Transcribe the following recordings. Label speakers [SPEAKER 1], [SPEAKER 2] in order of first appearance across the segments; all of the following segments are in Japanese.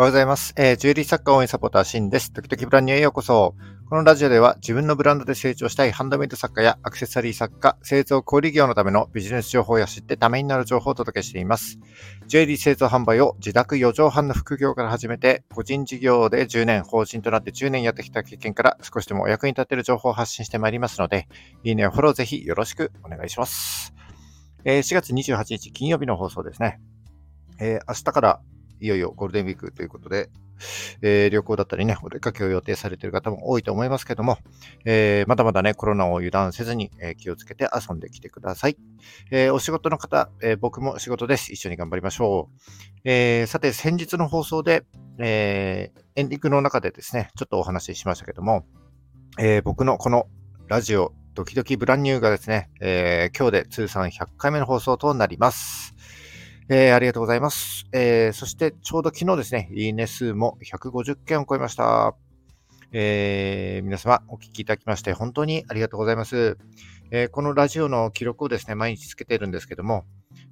[SPEAKER 1] おはようございます。えー、ジュエリー作家応援サポーター、シンです。時々ブランニューへようこそ。このラジオでは自分のブランドで成長したいハンドメイド作家やアクセサリー作家、製造小売業のためのビジネス情報や知ってためになる情報をお届けしています。ジュエリー製造販売を自宅4畳半の副業から始めて、個人事業で10年、法人となって10年やってきた経験から少しでもお役に立てる情報を発信してまいりますので、いいねやフォローぜひよろしくお願いします。えー、4月28日金曜日の放送ですね。えー、明日からいよいよゴールデンウィークということで、えー、旅行だったりね、お出かけを予定されている方も多いと思いますけども、えー、まだまだね、コロナを油断せずに、えー、気をつけて遊んできてください。えお仕事の方、え僕も仕事です。一緒に頑張りましょう。えさて、先日の放送で、えエンディングの中でですね、ちょっとお話ししましたけども、え僕のこのラジオ、ドキドキブランニューがですね、え今日で通算100回目の放送となります。えー、ありがとうございます。えー、そしてちょうど昨日ですね、いいね数も150件を超えました。えー、皆様お聞きいただきまして本当にありがとうございます。えー、このラジオの記録をですね、毎日つけているんですけども、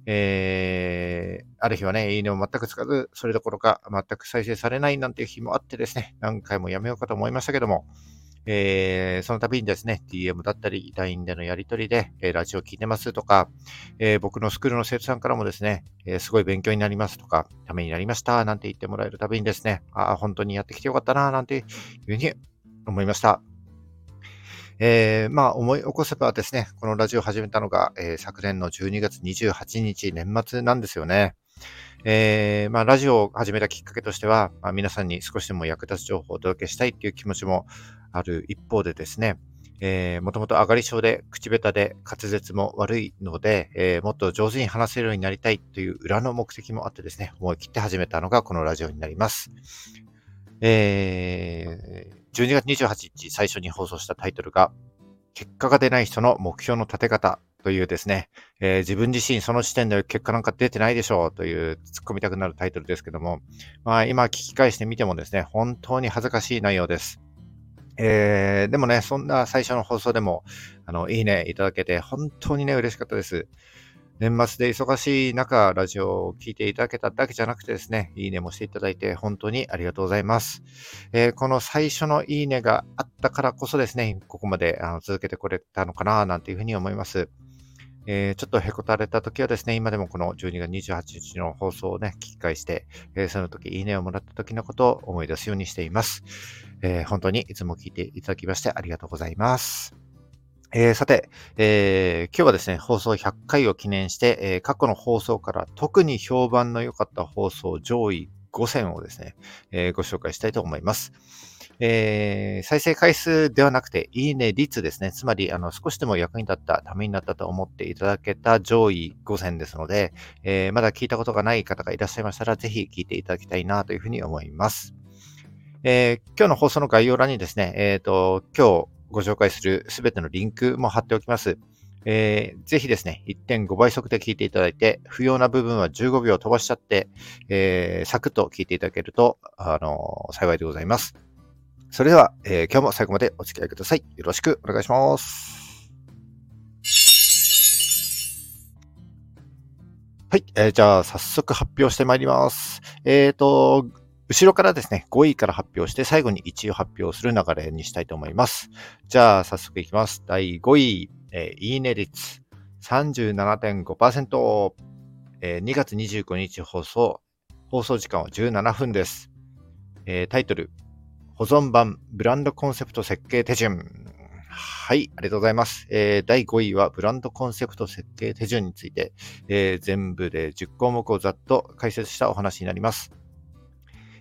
[SPEAKER 1] えー、ある日はね、いいねを全くつかず、それどころか全く再生されないなんていう日もあってですね、何回もやめようかと思いましたけども、えー、その度にですね、DM だったり、LINE でのやり取りで、えー、ラジオ聞いてますとか、えー、僕のスクールの生徒さんからもですね、えすごい勉強になりますとか、ためになりました、なんて言ってもらえるたびにですね、あ、本当にやってきてよかったな、なんていうふうに思いました。えー、まあ、思い起こせばですね、このラジオを始めたのが、えー、昨年の12月28日、年末なんですよね。えー、まあ、ラジオを始めたきっかけとしては、まあ、皆さんに少しでも役立つ情報をお届けしたいっていう気持ちもある一方でですね、えー、もともと上がり症で口下手で滑舌も悪いので、えー、もっと上手に話せるようになりたいという裏の目的もあってですね、思い切って始めたのがこのラジオになります。えー、12月28日最初に放送したタイトルが、結果が出ない人の目標の立て方というですね、えー、自分自身その時点で結果なんか出てないでしょうという突っ込みたくなるタイトルですけども、まあ今聞き返してみてもですね、本当に恥ずかしい内容です。えー、でもね、そんな最初の放送でも、あの、いいねいただけて、本当にね、嬉しかったです。年末で忙しい中、ラジオを聴いていただけただけじゃなくてですね、いいねもしていただいて本当にありがとうございます。えー、この最初のいいねがあったからこそですね、ここまであの続けてこれたのかな、なんていうふうに思います。えー、ちょっとへこたれた時はですね、今でもこの12月28日の放送をね、聞き返して、えー、その時いいねをもらった時のことを思い出すようにしています。えー、本当にいつも聞いていただきましてありがとうございます。えー、さて、えー、今日はですね、放送100回を記念して、えー、過去の放送から特に評判の良かった放送上位5選をですね、えご紹介したいと思います。えー、再生回数ではなくて、いいね率ですね。つまり、あの、少しでも役に立った、ためになったと思っていただけた上位5選ですので、えー、まだ聞いたことがない方がいらっしゃいましたら、ぜひ聞いていただきたいなというふうに思います。えー、今日の放送の概要欄にですね、えっ、と、今日ご紹介するすべてのリンクも貼っておきます。えー、ぜひですね、1.5倍速で聞いていただいて、不要な部分は15秒飛ばしちゃって、えー、サクッと聞いていただけると、あのー、幸いでございます。それでは、えー、今日も最後までお付き合いください。よろしくお願いします。はい、えー、じゃあ早速発表してまいります。えっ、ー、と、後ろからですね、5位から発表して最後に1位を発表する流れにしたいと思います。じゃあ早速いきます。第5位、えー、いいね率37.5%、えー、2月25日放送、放送時間は17分です。えー、タイトル、保存版ブランドコンセプト設計手順。はい、ありがとうございます。えー、第5位はブランドコンセプト設計手順について、えー、全部で10項目をざっと解説したお話になります。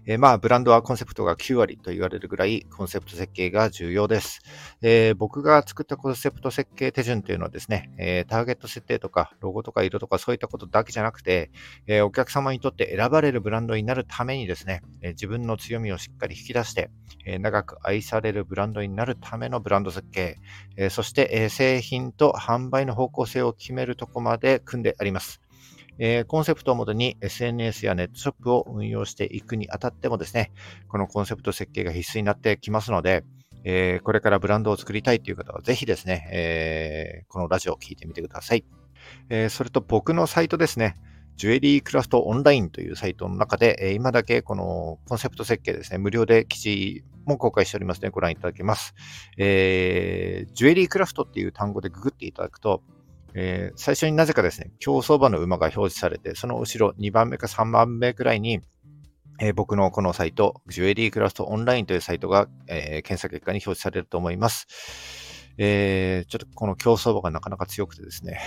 [SPEAKER 1] え、まあ、ブランドはコンセプトが9割と言われるぐらい、コンセプト設計が重要です。えー、僕が作ったコンセプト設計手順というのはですね、えー、ターゲット設定とか、ロゴとか色とかそういったことだけじゃなくて、えお客様にとって選ばれるブランドになるためにですね、え自分の強みをしっかり引き出して、え長く愛されるブランドになるためのブランド設計、えそして、え製品と販売の方向性を決めるとこまで組んであります。えー、コンセプトをもとに SNS やネットショップを運用していくにあたってもですね、このコンセプト設計が必須になってきますので、えー、これからブランドを作りたいという方はぜひですね、えー、このラジオを聞いてみてください。えそれと僕のサイトですね、ジュエリークラフトオンラインというサイトの中で、え今だけこのコンセプト設計ですね、無料で記事も公開しておりますのでご覧いただけます。えー、ジュエリークラフトっていう単語でググっていただくと、えー、最初になぜかですね、競走馬の馬が表示されて、その後ろ2番目か3番目くらいに、えー、僕のこのサイト、ジュエリークラフトオンラインというサイトが、えー、検索結果に表示されると思います。えー、ちょっとこの競争馬がなかなか強くてですね、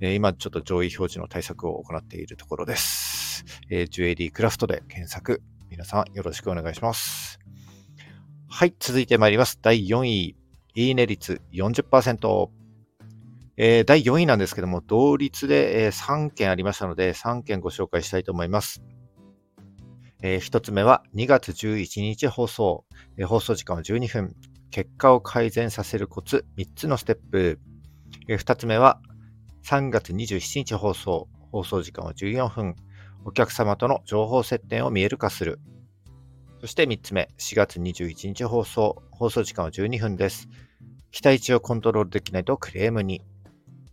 [SPEAKER 1] え今ちょっと上位表示の対策を行っているところです。えジュエリークラフトで検索、皆さんよろしくお願いします。はい、続いてまいります。第4位、いいね率40%。えー、第4位なんですけども、同率で、えー、3件ありましたので、3件ご紹介したいと思います。えー、1つ目は2月11日放送、えー、放送時間は12分、結果を改善させるコツ3つのステップ。えー、2つ目は3月27日放送、放送時間は14分、お客様との情報接点を見える化する。そして3つ目、4月21日放送、放送時間は12分です。期待値をコントロールできないとクレームに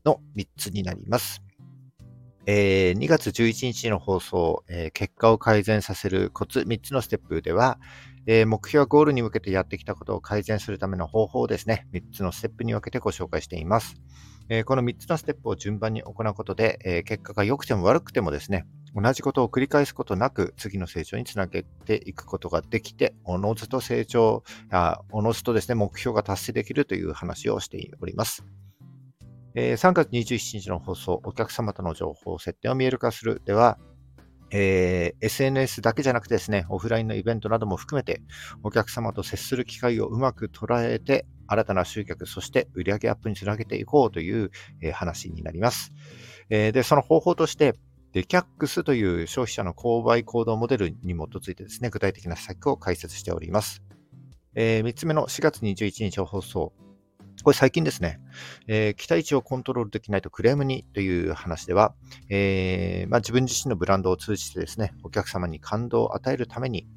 [SPEAKER 1] の3つになります。えー、2月11日の放送、えー、結果を改善させるコツ3つのステップでは、えー、目標ゴールに向けてやってきたことを改善するための方法をですね、3つのステップに分けてご紹介しています。えこの3つのステップを順番に行うことで、え結果が良くても悪くてもですね、同じことを繰り返すことなく次の成長につなげていくことができて、おのずと成長、あおのずとですね、目標が達成できるという話をしております。え3月27日の放送、お客様との情報設定を見える化するでは、えー、SNS だけじゃなくてですね、オフラインのイベントなども含めて、お客様と接する機会をうまく捉えて、新たな集客、そして売上アップにつなげていこうという、えー、話になります。えー、で、その方法として、デキャックスという消費者の購買行動モデルに基づいてですね、具体的な施策を解説しております。えー、3つ目の4月21日放送、これ最近ですね、えー、期待値をコントロールできないとクレームにという話では、えー、まあ、自分自身のブランドを通じてですね、お客様に感動を与えるために、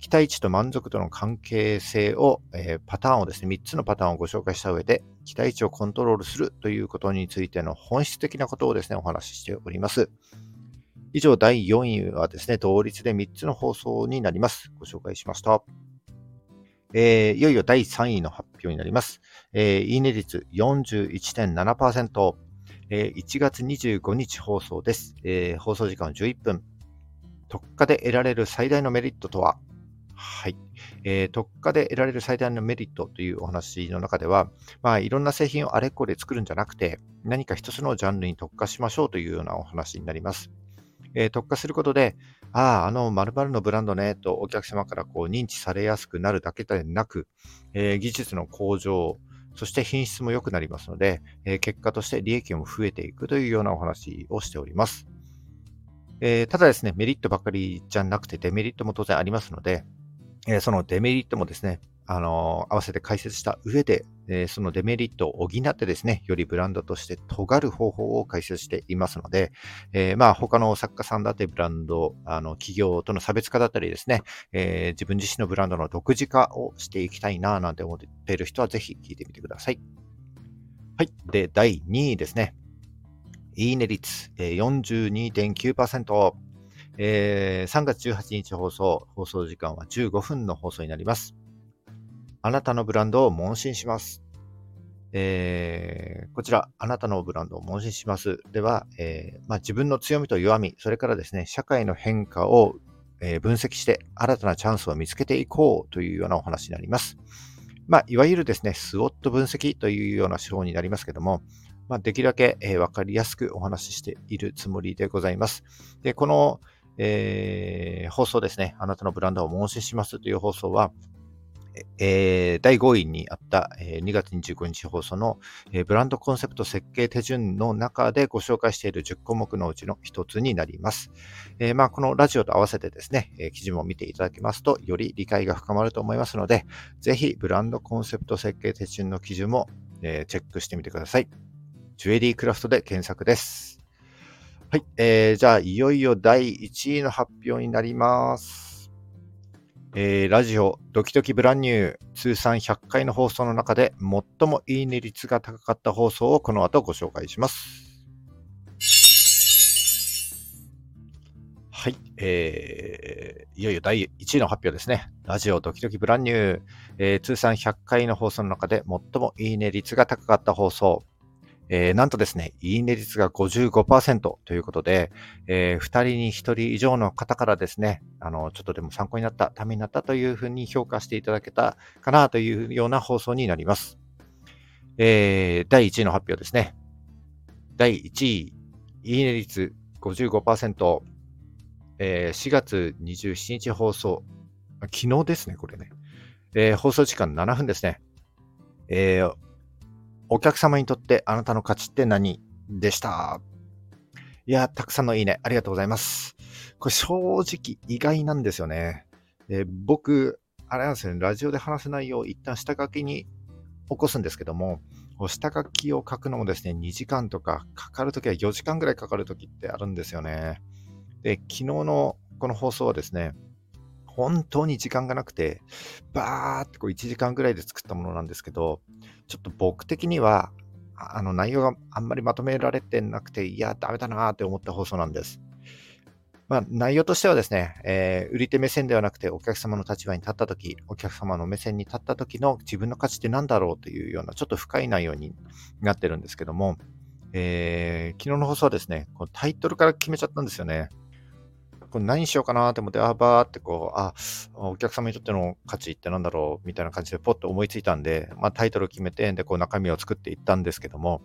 [SPEAKER 1] 期待値と満足度の関係性を、えー、パターンをですね、3つのパターンをご紹介した上で、期待値をコントロールするということについての本質的なことをですね、お話ししております。以上、第4位はですね、同率で3つの放送になります。ご紹介しました。えー、いよいよ第3位の発表になります。えー、いいね率41.7%、えー、1月25日放送です。えー、放送時間11分。特価で得られる最大のメリットとは？はい。えー、特価で得られる最大のメリットというお話の中では、まあ、いろんな製品をあれこれ作るんじゃなくて、何か一つのジャンルに特化しましょうというようなお話になります。えー、特化することで、ああ、あの〇〇のブランドね、とお客様からこう認知されやすくなるだけでなく、えー、技術の向上、そして品質も良くなりますので、えー、結果として利益も増えていくというようなお話をしております。えー、ただですね、メリットばかりじゃなくてデメリットも当然ありますので、えそのデメリットもですね、あの合わせて解説した上で、えそのデメリットを補ってですね、よりブランドとして尖る方法を解説していますので、えー、まあ他の作家さんだってブランド、あの企業との差別化だったりですね、えー、自分自身のブランドの独自化をしていきたいななんて思っている人はぜひ聞いてみてください。はい。で、第2位ですね。いいね率、えー、42.9%。えー、3月18日放送、放送時間は15分の放送になります。あなたのブランドを問診します。えー、こちら、あなたのブランドを問診します。では、えー、まあ、自分の強みと弱み、それからですね、社会の変化を、えー、分析して新たなチャンスを見つけていこうというようなお話になります。まあ、いわゆるですね、スウォット分析というような手法になりますけども、まあ、できるだけ、えー、わかりやすくお話ししているつもりでございます。で、この、えー、放送ですね、あなたのブランドを問診しますという放送は、えー、第5位にあった、えー、2月25日放送の、えー、ブランドコンセプト設計手順の中でご紹介している10項目のうちの1つになります。えまあ、このラジオと合わせてですね、え記事も見ていただきますと、より理解が深まると思いますので、ぜひブランドコンセプト設計手順の記事も、えチェックしてみてください。ジュエリークラフトで検索です。はい。えー、じゃあ、いよいよ第1位の発表になります。えー、ラジオ、ドキドキブランニュー、通算100回の放送の中で、最もいいね率が高かった放送をこの後ご紹介します。はい、えー、いよいよ第1位の発表ですね。ラジオドキドキブランニュー、えー、通算100回の放送の中で最もいいね率が高かった放送。えー、なんとですね、いいね率が55%ということで、えー、2人に1人以上の方からですね、あの、ちょっとでも参考になった、ためになったというふうに評価していただけたかなというような放送になります。えー、第1位の発表ですね。第1位、いいね率55%、えー、4月27日放送、昨日ですね、これね。えー、放送時間7分ですね。えー、お客様にとってあなたの価値って何でした？いや、たくさんのいいね、ありがとうございます。これ正直意外なんですよね。えー、僕、あれなんですよね、ラジオで話せないよう一旦下書きに起こすんですけども、下書きを書くのもですね、2時間とかかかるときは4時間ぐらいかかるときってあるんですよね。で、昨日のこの放送はですね、本当に時間がなくて、バーってこう1時間ぐらいで作ったものなんですけど、ちょっと僕的には、あの内容があんまりまとめられてなくて、いや、ダメだなって思った放送なんです。まあ、内容としてはですね、えー、売り手目線ではなくてお客様の立場に立ったとき、お客様の目線に立ったときの自分の価値って何だろうというようなちょっと深い内容になってるんですけども、えー、昨日の放送はですね、このタイトルから決めちゃったんですよね。これ何しようかなって思って、あ、ばーってこう、あ、お客様にとっての価値ってなんだろうみたいな感じでポッと思いついたんで、まあタイトルを決めて、で、こう中身を作っていったんですけども、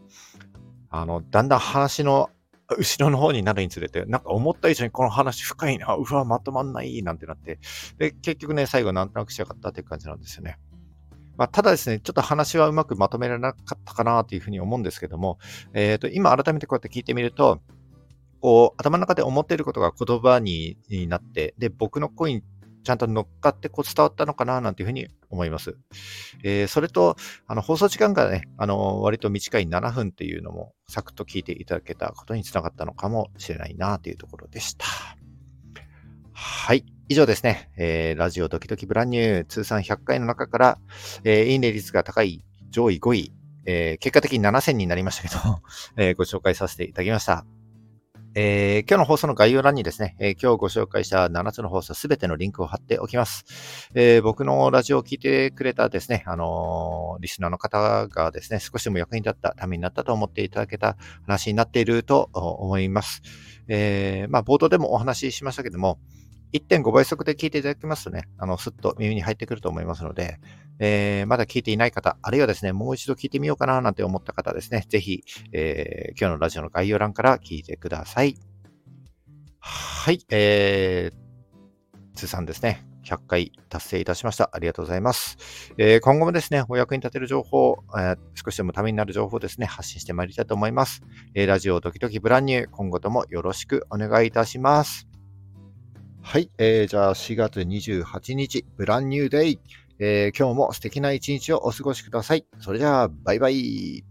[SPEAKER 1] あの、だんだん話の後ろの方になるにつれて、なんか思った以上にこの話深いな、うわ、まとまんないなんてなって、で、結局ね、最後なんとなくしやかったっていう感じなんですよね。まあ、ただですね、ちょっと話はうまくまとめられなかったかなというふうに思うんですけども、えっ、ー、と、今改めてこうやって聞いてみると、こう、頭の中で思っていることが言葉になって、で、僕の声にちゃんと乗っかってこう伝わったのかななんていうふうに思います。えー、それと、あの、放送時間がね、あの、割と短い7分っていうのも、サクッと聞いていただけたことにつながったのかもしれないなというところでした。はい。以上ですね。えー、ラジオドキドキブランニュー通算100回の中から、えー、いいね率が高い上位5位、えー、結果的に7000になりましたけど、えー、ご紹介させていただきました。えー、今日の放送の概要欄にですね、えー、今日ご紹介した7つの放送すべてのリンクを貼っておきます。えー、僕のラジオを聞いてくれたですね、あのリスナーの方がですね、少しでも役に立った、ためになったと思っていただけた話になっていると思います。えまあ、冒頭でもお話ししましたけども、1.5倍速で聞いていただきますとね、あの、すっと耳に入ってくると思いますので、えー、まだ聞いていない方、あるいはですね、もう一度聞いてみようかななんて思った方ですね、ぜひ、えー、今日のラジオの概要欄から聞いてください。はい、えー、通算ですね、100回達成いたしました。ありがとうございます。えー、今後もですね、お役に立てる情報、えー、少しでもためになる情報ですね、発信してまいりたいと思います。えー、ラジオドキドキブランニュー、今後ともよろしくお願いいたします。はい、えー、じゃあ4月28日、ブランニューデイ、えー、今日も素敵な一日をお過ごしください。それじゃあ、バイバイ。